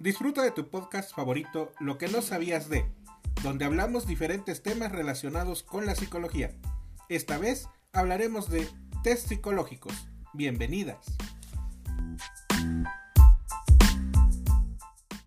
Disfruta de tu podcast favorito Lo que no sabías de, donde hablamos diferentes temas relacionados con la psicología. Esta vez hablaremos de test psicológicos. Bienvenidas.